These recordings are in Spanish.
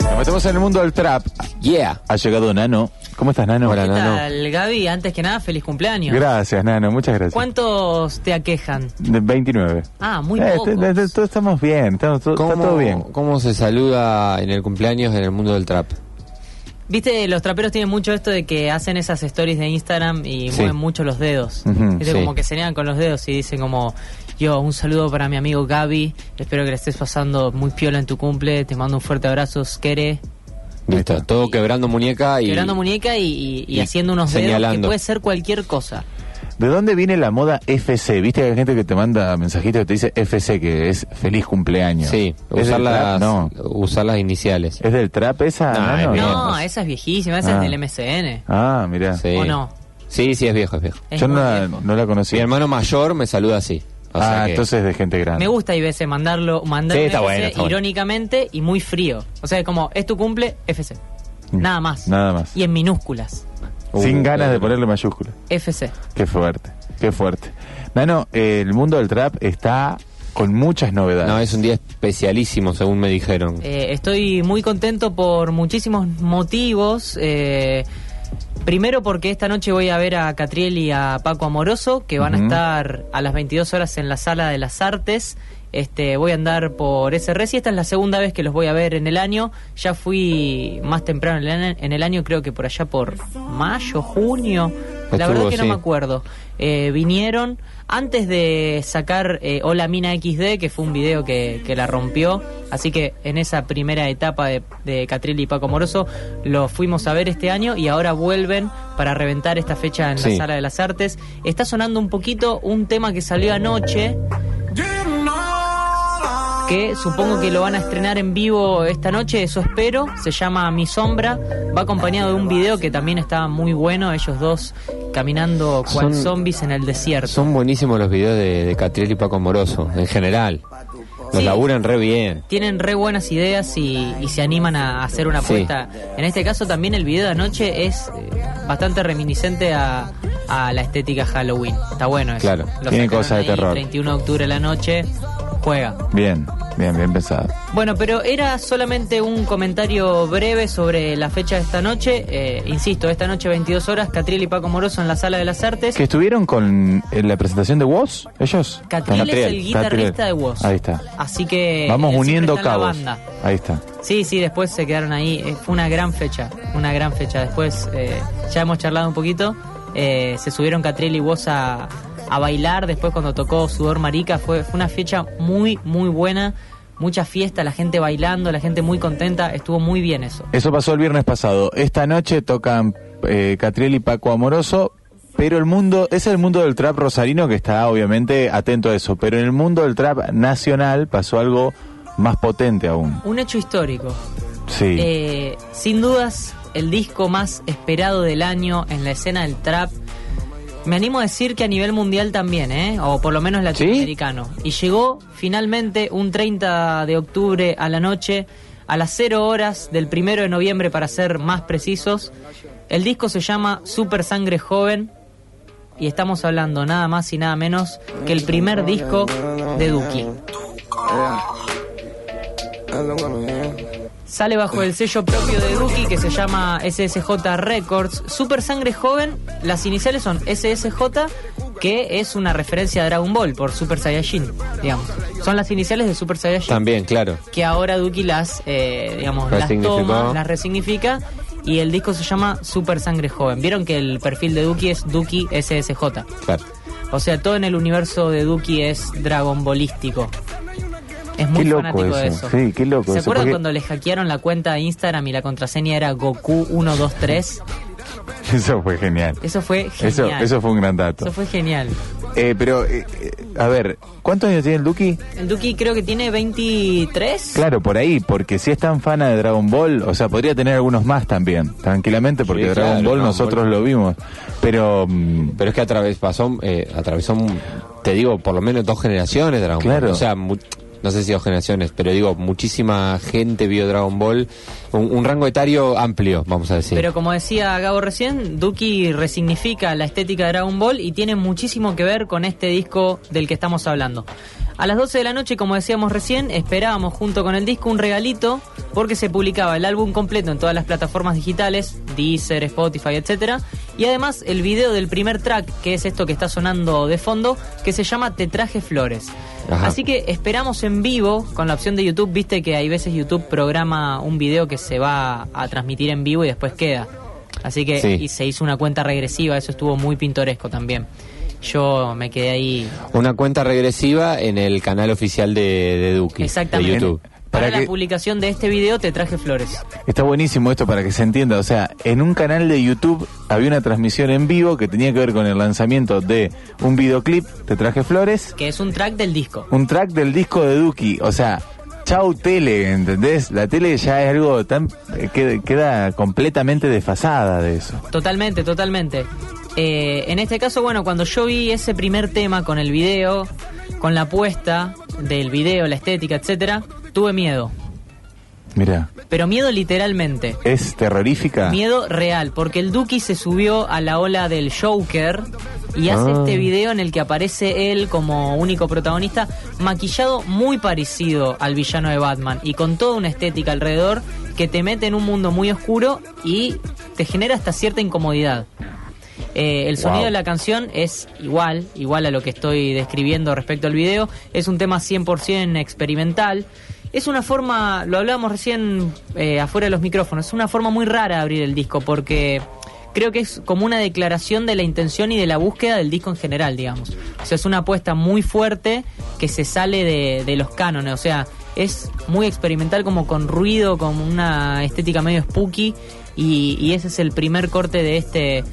Nos metemos en el mundo del trap. Yeah. Ha llegado Nano. ¿Cómo estás, Nano? Hola, ¿Qué Nano. tal, Gaby? Antes que nada, feliz cumpleaños. Gracias, Nano. Muchas gracias. ¿Cuántos te aquejan? De 29. Ah, muy Eh, pocos. te- te- todos estamos bien. Estamos, está todo bien. ¿Cómo se saluda en el cumpleaños en el mundo del trap? Viste, los traperos tienen mucho esto de que hacen esas stories de Instagram y Sí. mueven mucho los dedos. Ujú, Viste, sí. como que señalan con los dedos y dicen como, yo, un saludo para mi amigo Gaby, espero que le estés pasando muy piola en tu cumple, te mando un fuerte abrazo, Skere. Listo, todo quebrando muñeca y... Quebrando muñeca y, y- y y haciendo unos dedos que señalando. puede ser cualquier cosa. ¿De dónde viene la moda FC? ¿Viste que hay gente que te manda mensajitos que te dice FC, que es feliz cumpleaños? Sí, ¿Es usar las? No. usar las iniciales. ¿Es del trap esa? No, esa es viejísima, esa Ah. es del MCN. Ah, mira. Sí. ¿O no? Sí, sí, es viejo, es viejo. Es Yo no viejo. no la conocí. Mi hermano mayor me saluda así. O sea ah, que- entonces es de gente grande. Me gusta y veces mandarlo, mandar Sí, un está FC bueno, está bueno. irónicamente y muy frío. O sea, como es tu cumple, FC. Nada más. Mm. Nada más. Y en minúsculas. Sin ganas de ponerle mayúscula. FC. Qué fuerte, qué fuerte. Nano, eh, el mundo del trap está con muchas novedades. No, es un día especialísimo, según me dijeron. Eh, estoy muy contento por muchísimos motivos. eh, primero porque esta noche voy a ver a Catriel y a Paco Amoroso, que van a estar a las 22 horas en la Sala de las Artes. Este, voy a andar por SRS y esta es la segunda vez que los voy a ver en el año. Ya fui más temprano en el año, creo que por allá por mayo, junio. La verdad que no me acuerdo. Eh, vinieron antes de sacar eh, Hola Mina XD, que fue un video que, que la rompió. Así que en esa primera etapa de, de Catriel y Paco Moroso lo fuimos a ver este año y ahora vuelven para reventar esta fecha en Sí. la Sala de las Artes. Está sonando un poquito un tema que salió anoche. Que supongo que lo van a estrenar en vivo esta noche, eso espero. Se llama Mi Sombra. Va acompañado de un video que también está muy bueno. Ellos dos caminando cual Son- zombies en el desierto. Son buenísimos los videos de, de Catriel y Paco Moroso, en general. Los Sí. laburan re bien. tienen re buenas ideas y, y se animan a hacer una Sí. apuesta. En este caso también el video de anoche es eh, bastante reminiscente a, a la estética Halloween. Está bueno eso. Claro, tiene cosas de terror. 31 de octubre de la noche, juega. Bien, bien, bien pensado. Bueno, pero era solamente un comentario breve sobre la fecha de esta noche. Eh, insisto, esta noche 22 horas, Catriel y Paco Moroso en la Sala de las Artes. ¿Que estuvieron con en la presentación de Woz, ellos? Catriel es el Catriel. guitarrista de Woz. Ahí está. Así que... Vamos él uniendo cabos. banda. Ahí está. Sí, sí, después se quedaron ahí. Eh, Fue una gran fecha, una gran fecha. Después eh, ya hemos charlado un poquito. Eh, se subieron Catriel y vos a, a bailar. Después cuando tocó Sudor Marica fue, fue una fecha muy, muy buena. Mucha fiesta, la gente bailando, la gente muy contenta. Estuvo muy bien eso. Eso pasó el viernes pasado. Esta noche tocan eh, Catriel y Paco Amoroso, pero el mundo, es el mundo del trap rosarino que está obviamente atento a eso, pero en el mundo del trap nacional pasó algo más potente aún. Un hecho histórico. Sí. Eh, sin dudas, el disco más esperado del año en la escena del trap. Me animo a decir que a nivel mundial también, ¿eh? o por lo menos latinoamericano. Y llegó finalmente un 30 de octubre a la noche, a las 0 horas del 1 de noviembre para ser más precisos. El disco se llama Super Sangre Joven y estamos hablando nada más y nada menos que el primer disco de Duki. Sale bajo el sello propio de Duki que se llama SSJ Records. Super Sangre Joven, las iniciales son SSJ, que es una referencia a Dragon Ball por Super Saiyajin, digamos. Son las iniciales de Super Saiyajin. También, claro. Que ahora Duki las, eh, digamos, las toma, las resignifica. Y el disco se llama Super Sangre Joven. Vieron que el perfil de Duki es Duki SSJ. Claro. O sea, todo en el universo de Duki es Dragon Ballístico. Es muy Qué loco fanático de eso. eso. Sí, qué loco ¿Se eso, acuerdan porque- cuando le hackearon la cuenta de Instagram y la contraseña era Goku123? Eso fue genial. Eso fue Eso, genial. eso fue un gran dato. Eso fue genial. Eh, pero, eh, eh, a ver, ¿cuántos años tiene el Duki? El Duki creo que tiene 23. Claro, por ahí, porque si es tan fana de Dragon Ball, o sea, podría tener algunos más también, tranquilamente, porque Sí, Dragon claro, Ball Dragon nosotros Ball. lo vimos. Pero, mm, Pero es que atravesó, pasó, eh, atravesó, un- te digo, por lo menos dos generaciones de Dragon Claro. Ball. O sea, no sé si dos generaciones, pero digo, muchísima gente vio Dragon Ball. Un, rango etario amplio, vamos a decir. Pero como decía Gabo recién, Duki resignifica la estética de Dragon Ball y tiene muchísimo que ver con este disco del que estamos hablando. A las 12 de la noche, como decíamos recién, esperábamos junto con el disco un regalito porque se publicaba el álbum completo en todas las plataformas digitales, Deezer, Spotify, etcétera, y además el video del primer track, que es esto que está sonando de fondo, que se llama Te traje flores. Ajá. Así que esperamos en vivo con la opción de YouTube, viste que hay veces YouTube programa un video que se va a transmitir en vivo y después queda. Así que Sí. y se hizo una cuenta regresiva, eso estuvo muy pintoresco también. Yo me quedé ahí Una cuenta regresiva en el canal oficial de, de Duki, exactamente. de YouTube. Para, Para la que- publicación de este video te traje flores. está buenísimo esto para que se entienda. O sea, en un canal de YouTube había una transmisión en vivo que tenía que ver con el lanzamiento de un videoclip, Te traje flores, Que es un track del disco. un track del disco de Duki. O sea, chau tele, ¿entendés? La tele ya es algo tan... eh, queda, queda completamente desfasada de eso. Totalmente, totalmente. Eh, en este caso, bueno, cuando yo vi ese primer tema con el video, con la puesta del video, la estética, etcétera, tuve miedo. Mira, Pero miedo literalmente. es terrorífica. Miedo real, porque el Duki se subió a la ola del Joker y hace Ah. este video en el que aparece él como único protagonista, maquillado muy parecido al villano de Batman y con toda una estética alrededor que te mete en un mundo muy oscuro y te genera hasta cierta incomodidad. Eh, el sonido Wow. de la canción es igual, igual a lo que estoy describiendo respecto al video. Es un tema 100% experimental. Es una forma, lo hablábamos recién eh, afuera de los micrófonos, es una forma muy rara de abrir el disco porque creo que es como una declaración de la intención y de la búsqueda del disco en general, digamos. O sea, es una apuesta muy fuerte que se sale de, de los cánones, o sea, es muy experimental como con ruido, con una estética medio spooky y, y ese es el primer corte de este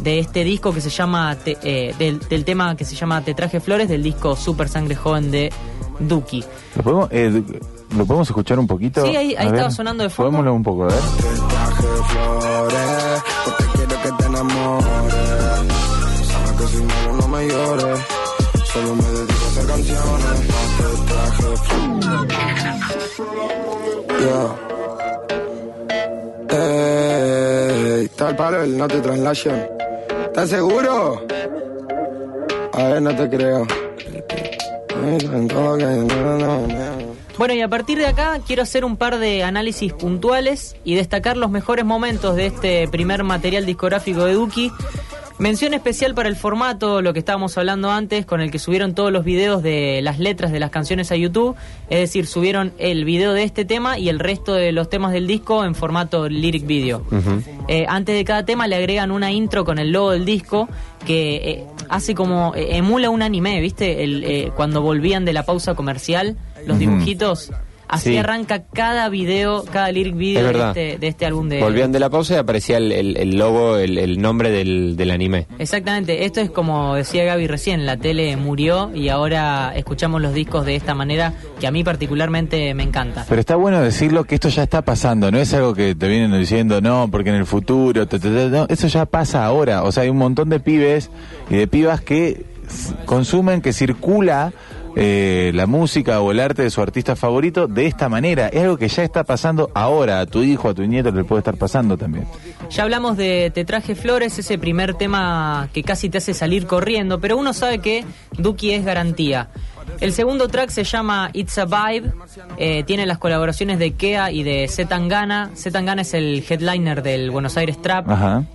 de este disco que se llama Te- eh, del, del tema que se llama Te traje flores del disco Super Sangre Joven de Duki. ¿Lo podemos, eh, ¿Lo podemos escuchar un poquito? Sí, ahí- ahí ver, estaba sonando de fondo. Subámoslo un poco, a ver. Ey, tal palo, el no te translation. ¿Estás seguro? A ver, no te creo. Bueno, y a partir de acá quiero hacer un par de análisis puntuales y destacar los mejores momentos de este primer material discográfico de Duki. Mención especial para el formato, lo que estábamos hablando antes, con el que subieron todos los videos de las letras de las canciones a YouTube. Es decir, subieron el video de este tema y el resto de los temas del disco en formato lyric video. Eh, antes de cada tema le agregan una intro con el logo del disco que eh, hace como eh, emula un anime, ¿viste? El, eh, cuando volvían de la pausa comercial, los dibujitos. Así Sí. arranca cada video, cada lyric video Es de este, de este álbum de... Volvían de la pausa y aparecía el, el- el logo, el, el nombre del, del anime. Exactamente, esto es como decía Gaby recién, la tele murió y ahora escuchamos los discos de esta manera que a mí particularmente me encanta. Pero está bueno decirlo que esto ya está pasando, no es algo que te vienen diciendo, no, porque en el futuro, no, eso ya pasa ahora. O sea, hay un montón de pibes y de pibas que consumen, que circula eh, la música o el arte de su artista favorito de esta manera. Es algo que ya está pasando ahora, a tu hijo, a tu nieto le puede estar pasando también. Ya hablamos de Te traje flores, ese primer tema que casi te hace salir corriendo, pero uno sabe que Duki es garantía. El segundo track se llama It's a Vibe, eh, tiene las colaboraciones de Kea y de Zetangana. Zetangana es el headliner del Buenos Aires Trap.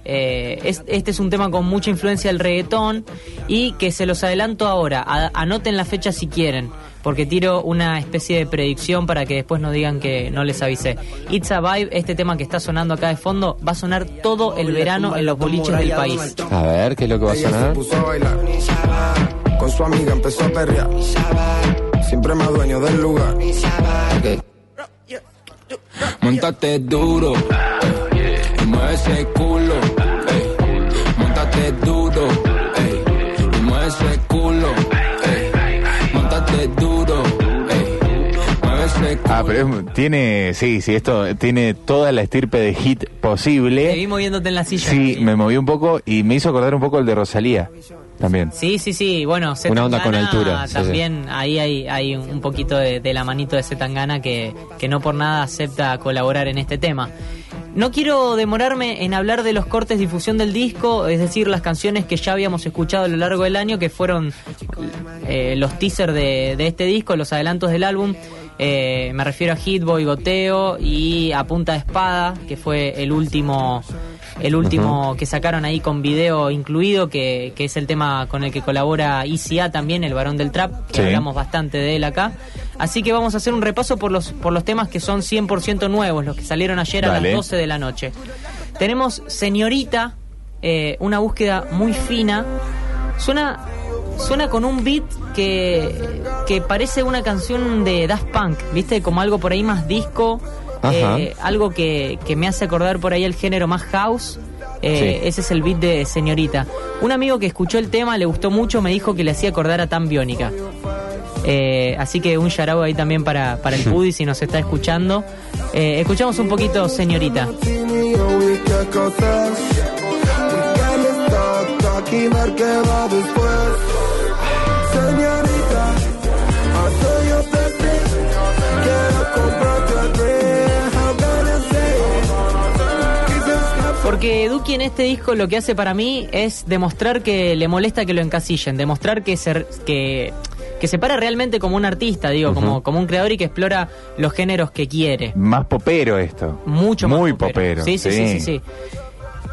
Eh, es- este es un tema con mucha influencia del reggaetón y que se los adelanto ahora. A- anoten la fecha si quieren, porque tiro una especie de predicción para que después no digan que no les avisé. It's a Vibe, este tema que está sonando acá de fondo, va a sonar todo el verano en los boliches del país. A ver, ¿qué es lo que va a sonar? puso a bailar. Con su amiga empezó a perrear. siempre más dueño del lugar. Ok. Montate duro, y mueve ese culo, Ah, pero es- tiene, sí, sí, esto tiene toda la estirpe de hit Te posible. vi moviéndote en la silla. Sí, me moví un poco y me hizo acordar un poco el de Rosalía también. Sí, sí, sí. Bueno, Una onda con altura, sí, También ahí hay, hay un un poquito de, de la manito de Zetangana que, que no por nada acepta colaborar en este tema. No quiero demorarme en hablar de los cortes de difusión del disco, es decir, las canciones que ya habíamos escuchado a lo largo del año, que fueron eh, los teasers de, de este disco, los adelantos del álbum. Eh, me refiero a Hitboy, Goteo y A Punta de Espada, que fue el último el último que sacaron ahí con video incluido, que, que es el tema con el que colabora ICA también, el varón del trap, que Sí. hablamos bastante de él acá. Así que vamos a hacer un repaso por los, por los temas que son 100% nuevos, los que salieron ayer a las 12 de la noche. Tenemos Señorita, eh, una búsqueda muy fina. Suena, suena con un beat que, que parece una canción de Daft Punk, ¿viste? Como algo por ahí más disco, eh, algo que, que me hace acordar por ahí el género más house. Eh, Sí. Ese es el beat de Señorita. Un amigo que escuchó el tema, le gustó mucho, me dijo que le hacía acordar a Tan Biónica. Eh, así que un shout ahí también para, para el Pudi si nos está escuchando. Eh, escuchamos un poquito Señorita. Qué va después. Señorita. Quiero comprarte a Porque Duki en este disco lo que hace para mí es demostrar que le molesta que lo encasillen, demostrar que se, que, que se para realmente como un artista, digo, como, como un creador y que explora los géneros que quiere. Más popero esto. Mucho más Muy popero. Sí, sí, sí, sí, sí.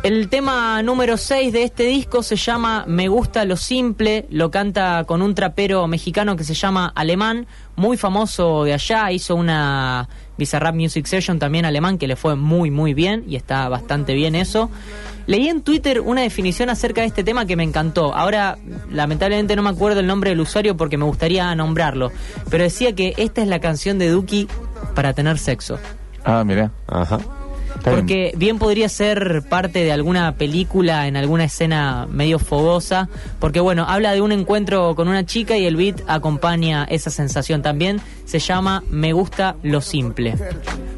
El tema número 6 de este disco se llama Me gusta lo simple, lo canta con un trapero mexicano que se llama Alemán, muy famoso de allá, hizo una Bizarrap Music Session también alemán que le fue muy muy bien y está bastante bien eso. Leí en Twitter una definición acerca de este tema que me encantó. Ahora, lamentablemente no me acuerdo el nombre del usuario porque me gustaría nombrarlo, pero decía que esta es la canción de Duki para tener sexo. Ah, mira. Ajá. Porque bien podría ser parte de alguna película en alguna escena medio fogosa, porque bueno, habla de un encuentro con una chica y el beat acompaña esa sensación también. Se llama Me gusta lo simple.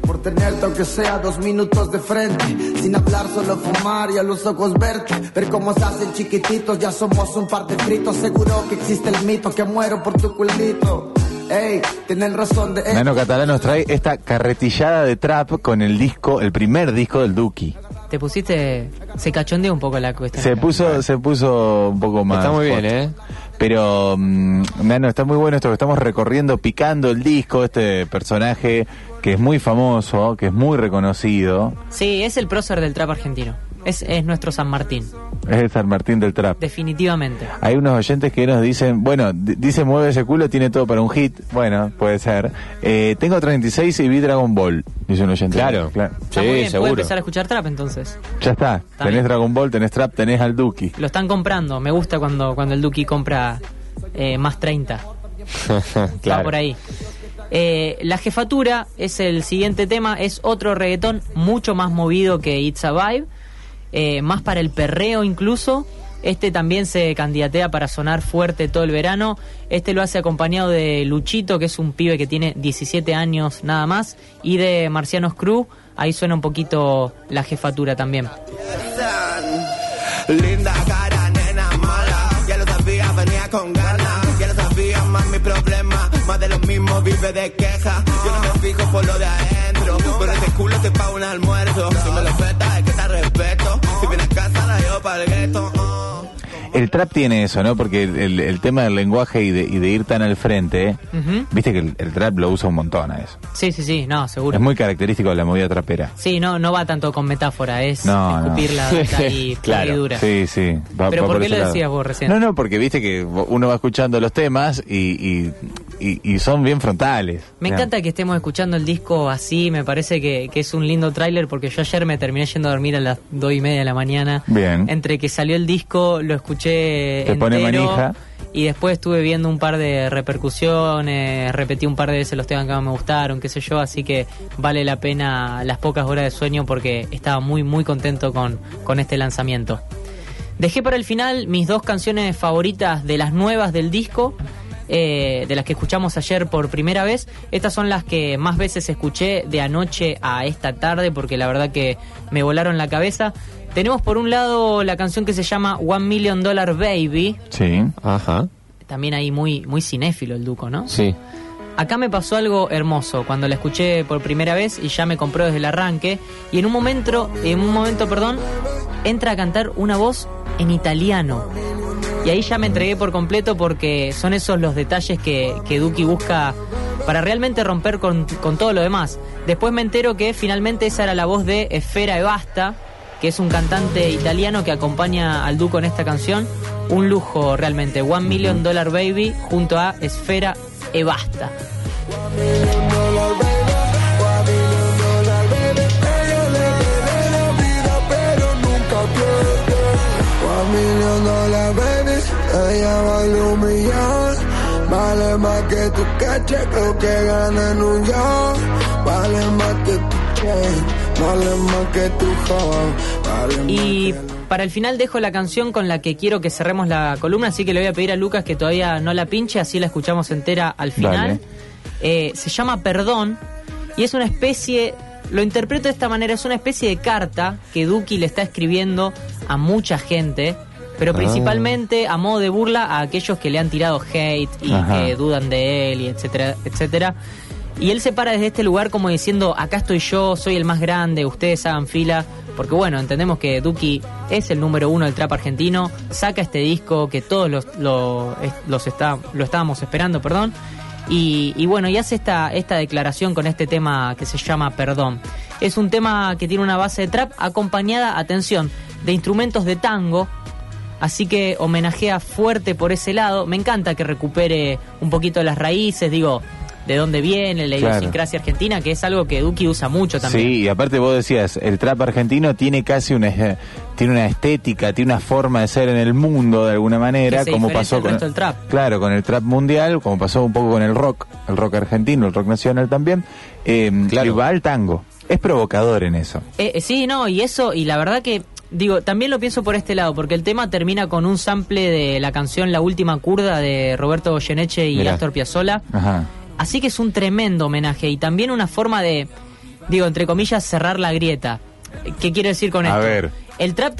Por tenerte aunque sea dos minutos de frente Sin hablar solo fumar y a los ojos verte Ver cómo se hacen chiquititos Ya somos un par de fritos Seguro que existe el mito Que muero por tu culito Ey, tienen razón de Nano Catalán nos trae esta carretillada de trap con el disco, el primer disco del Duki. Te pusiste. Se cachondeó un poco la cuestión. Se puso, se puso un poco más. Está muy bien. ¿eh? Pero, mm, Nano, está muy bueno esto que estamos recorriendo, picando el disco, este personaje que es muy famoso, que es muy reconocido, Sí, es el prócer del trap argentino. Es, es nuestro San Martín, es el San Martín del Trap. definitivamente. Hay unos oyentes que nos dicen, bueno, dice mueve ese culo, tiene todo para un hit. Bueno, puede ser. Eh, tengo 36 y vi Dragon Ball, dice un oyente. Claro. Está muy Sí, bien, seguro. empezar a escuchar trap entonces. Ya está. tenés bien. Dragon Ball, tenés Trap, tenés al Duki. Lo están comprando. Me gusta cuando, cuando el Duki compra eh, más 30. Va claro. por ahí. Eh, la jefatura es el siguiente tema, es otro reggaetón mucho más movido que It's a Vibe, eh, más para el perreo incluso. Este también se candidatea para sonar fuerte todo el verano. Este lo hace acompañado de Luchito, que es un pibe que tiene 17 años nada más, y de Marcianos Crew. Ahí suena un poquito la jefatura también. Linda cara, nena mala. Ya lo sabía, venía con ganas. Ya más. Más de de. Yo no me fijo por lo de adentro. Pero ese culo te paga un almuerzo. Si me lo petas, es que te respeto. Si vienes a casa, la llevo para el gueto. oh. El trap tiene eso, ¿no? Porque el, el- el tema del lenguaje y de, y de ir tan al frente, viste que el, el trap lo usa un montón a eso. Sí, sí, sí, no, seguro. Es muy característico de la movida trapera. Sí, no, no va tanto con metáfora, es No, no. escupir la data y dura. Sí, sí. va- Pero va ¿por qué ese lo lado. decías vos recién? No, no, porque viste que uno va escuchando los temas y, y y, y son bien frontales. Me encanta que estemos escuchando el disco así, me parece que, que es un lindo tráiler porque yo ayer me terminé yendo a dormir a las dos y media de la mañana. Bien. Entre que salió el disco, lo escuché Te pone manija. Y después estuve viendo un par de repercusiones, repetí un par de veces los temas que más me gustaron, qué sé yo, así que vale la pena las pocas horas de sueño porque estaba muy, muy contento con, con este lanzamiento. Dejé para el final mis dos canciones favoritas de las nuevas del disco, eh, de las que escuchamos ayer por primera vez. Estas son las que más veces escuché de anoche a esta tarde porque la verdad que me volaron la cabeza. Tenemos por un lado la canción que se llama One Million Dollar Baby. Sí. Ajá. También ahí muy, muy cinéfilo el Duco, ¿no? Sí. Acá me pasó algo hermoso cuando la escuché por primera vez y ya me compró desde el arranque. Y en un momento, en un momento, perdón, entra a cantar una voz en italiano. Y ahí ya me entregué por completo porque son esos los detalles que, que Duki busca para realmente romper con, con todo lo demás. Después me entero que finalmente esa era la voz de Esfera e Basta, que es un cantante italiano que acompaña al Duco en esta canción. Un lujo realmente. One Million Dollar Baby junto a Esfera e Basta. One million dollar baby, ella vale un millón. Vale más que tu caché, creo que gana en un York. Vale más que tu chain, Y para el final dejo la canción con la que quiero que cerremos la columna, así que le voy a pedir a Lucas que todavía no la pinche, así la escuchamos entera al final. Eh, se llama Perdón y es una especie, lo interpreto de esta manera, es una especie de carta que Duki le está escribiendo a mucha gente, pero Ah. principalmente a modo de burla a aquellos que le han tirado hate y Ajá. que dudan de él y etcétera, etcétera. Y él se para desde este lugar como diciendo, acá estoy yo, soy el más grande, ustedes hagan fila. Porque bueno, entendemos que Duki es el número uno del trap argentino, saca este disco que todos los, los está, lo estábamos esperando, perdón. Y, y bueno, y hace esta, esta declaración con este tema que se llama Perdón. Es un tema que tiene una base de trap acompañada, atención, de instrumentos de tango, Así que homenajea fuerte por ese lado. Me encanta que recupere un poquito las raíces, digo, de dónde viene, la Claro. idiosincrasia argentina, que es algo que Duki usa mucho también. Sí, y aparte vos decías, el trap argentino tiene casi una eh, tiene una estética, tiene una forma de ser en el mundo de alguna manera, Que se como pasó con del trap. Claro, con el trap mundial, como pasó un poco con el rock, el rock argentino, el rock nacional también, eh, Claro. y va al tango. Es provocador en eso. Eh, eh, sí, no, y eso, y la verdad que, digo, también lo pienso por este lado, porque el tema termina con un sample de la canción La Última Curda de Roberto Goyeneche y Mirá. Astor Piazzolla. Ajá. Así que es un tremendo homenaje y también una forma de, digo, entre comillas, cerrar la grieta. ¿Qué quiero decir con A esto? ver. El trap,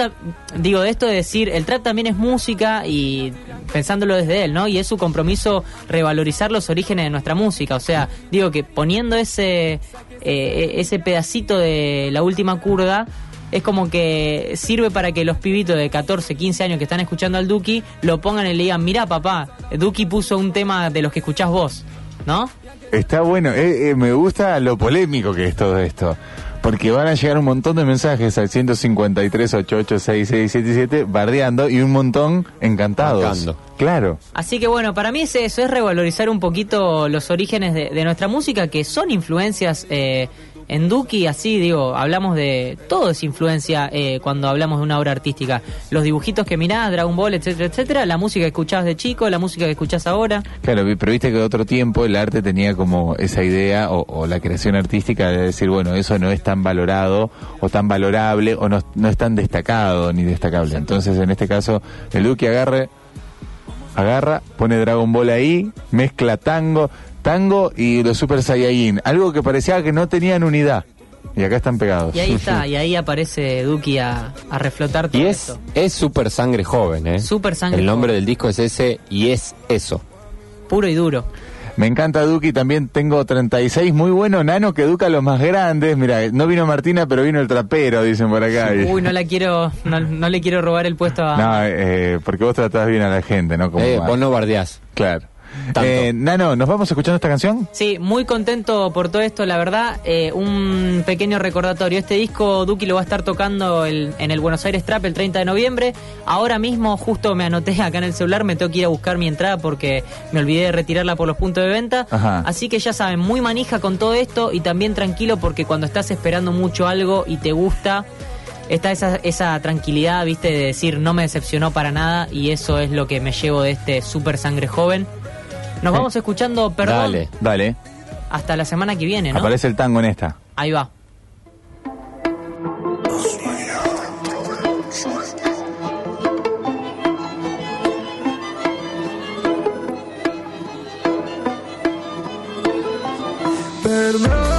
digo, de esto de decir, el trap también es música y pensándolo desde él, ¿no? Y es su compromiso revalorizar los orígenes de nuestra música. O sea, digo que poniendo ese, eh, ese pedacito de la última curda, es como que sirve para que los pibitos de 14, 15 años que están escuchando al Duki lo pongan y le digan, mirá papá, Duki puso un tema de los que escuchás vos, ¿no? Está bueno, eh, eh, me gusta lo polémico que es todo esto. Porque van a llegar un montón de mensajes al 153 886677 bardeando y un montón encantados. Bancando. Claro. Así que bueno, para mí es eso, es revalorizar un poquito los orígenes de, de nuestra música, que son influencias eh, en Duki, así digo, hablamos de todo es influencia eh, cuando hablamos de una obra artística. Los dibujitos que mirás, Dragon Ball, etcétera, etcétera, la música que escuchabas de chico, la música que escuchás ahora. Claro, pero viste que de otro tiempo el arte tenía como esa idea o, o la creación artística de decir, bueno, eso no es tan valorado o tan valorable o no, no es tan destacado ni destacable. Entonces, en este caso, el Duque agarre, agarra, pone Dragon Ball ahí, mezcla tango, tango y los Super Saiyajin. Algo que parecía que no tenían unidad. Y acá están pegados. Y ahí está, y ahí aparece Duki a, a reflotar todo Y es, esto. es super sangre joven, ¿eh? Super sangre El nombre joven. del disco es ese y es eso. Puro y duro. Me encanta Duki, también tengo 36, muy bueno, Nano que educa a los más grandes. Mira, no vino Martina, pero vino el trapero, dicen por acá. Uy, no la quiero, no, no le quiero robar el puesto a... No, eh, porque vos tratás bien a la gente, ¿no? Como Eh, vos no bardeás. Claro. Eh, Nano, ¿nos vamos escuchando esta canción? Sí, muy contento por todo esto, la verdad. Eh, un pequeño recordatorio. Este disco Duki lo va a estar tocando el- en el Buenos Aires Trap el 30 de noviembre. Ahora mismo, justo me anoté acá en el celular, me tengo que ir a buscar mi entrada porque me olvidé de retirarla por los puntos de venta. Ajá. Así que ya saben, muy manija con todo esto y también tranquilo porque cuando estás esperando mucho algo y te gusta, está esa, esa tranquilidad, viste, de decir no me decepcionó para nada y eso es lo que me llevo de este super sangre joven. Nos vamos escuchando, perdón, Dale. Dale. hasta la semana que viene, ¿no? Aparece el tango en esta. Ahí va. Perdón,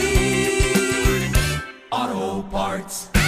Parts.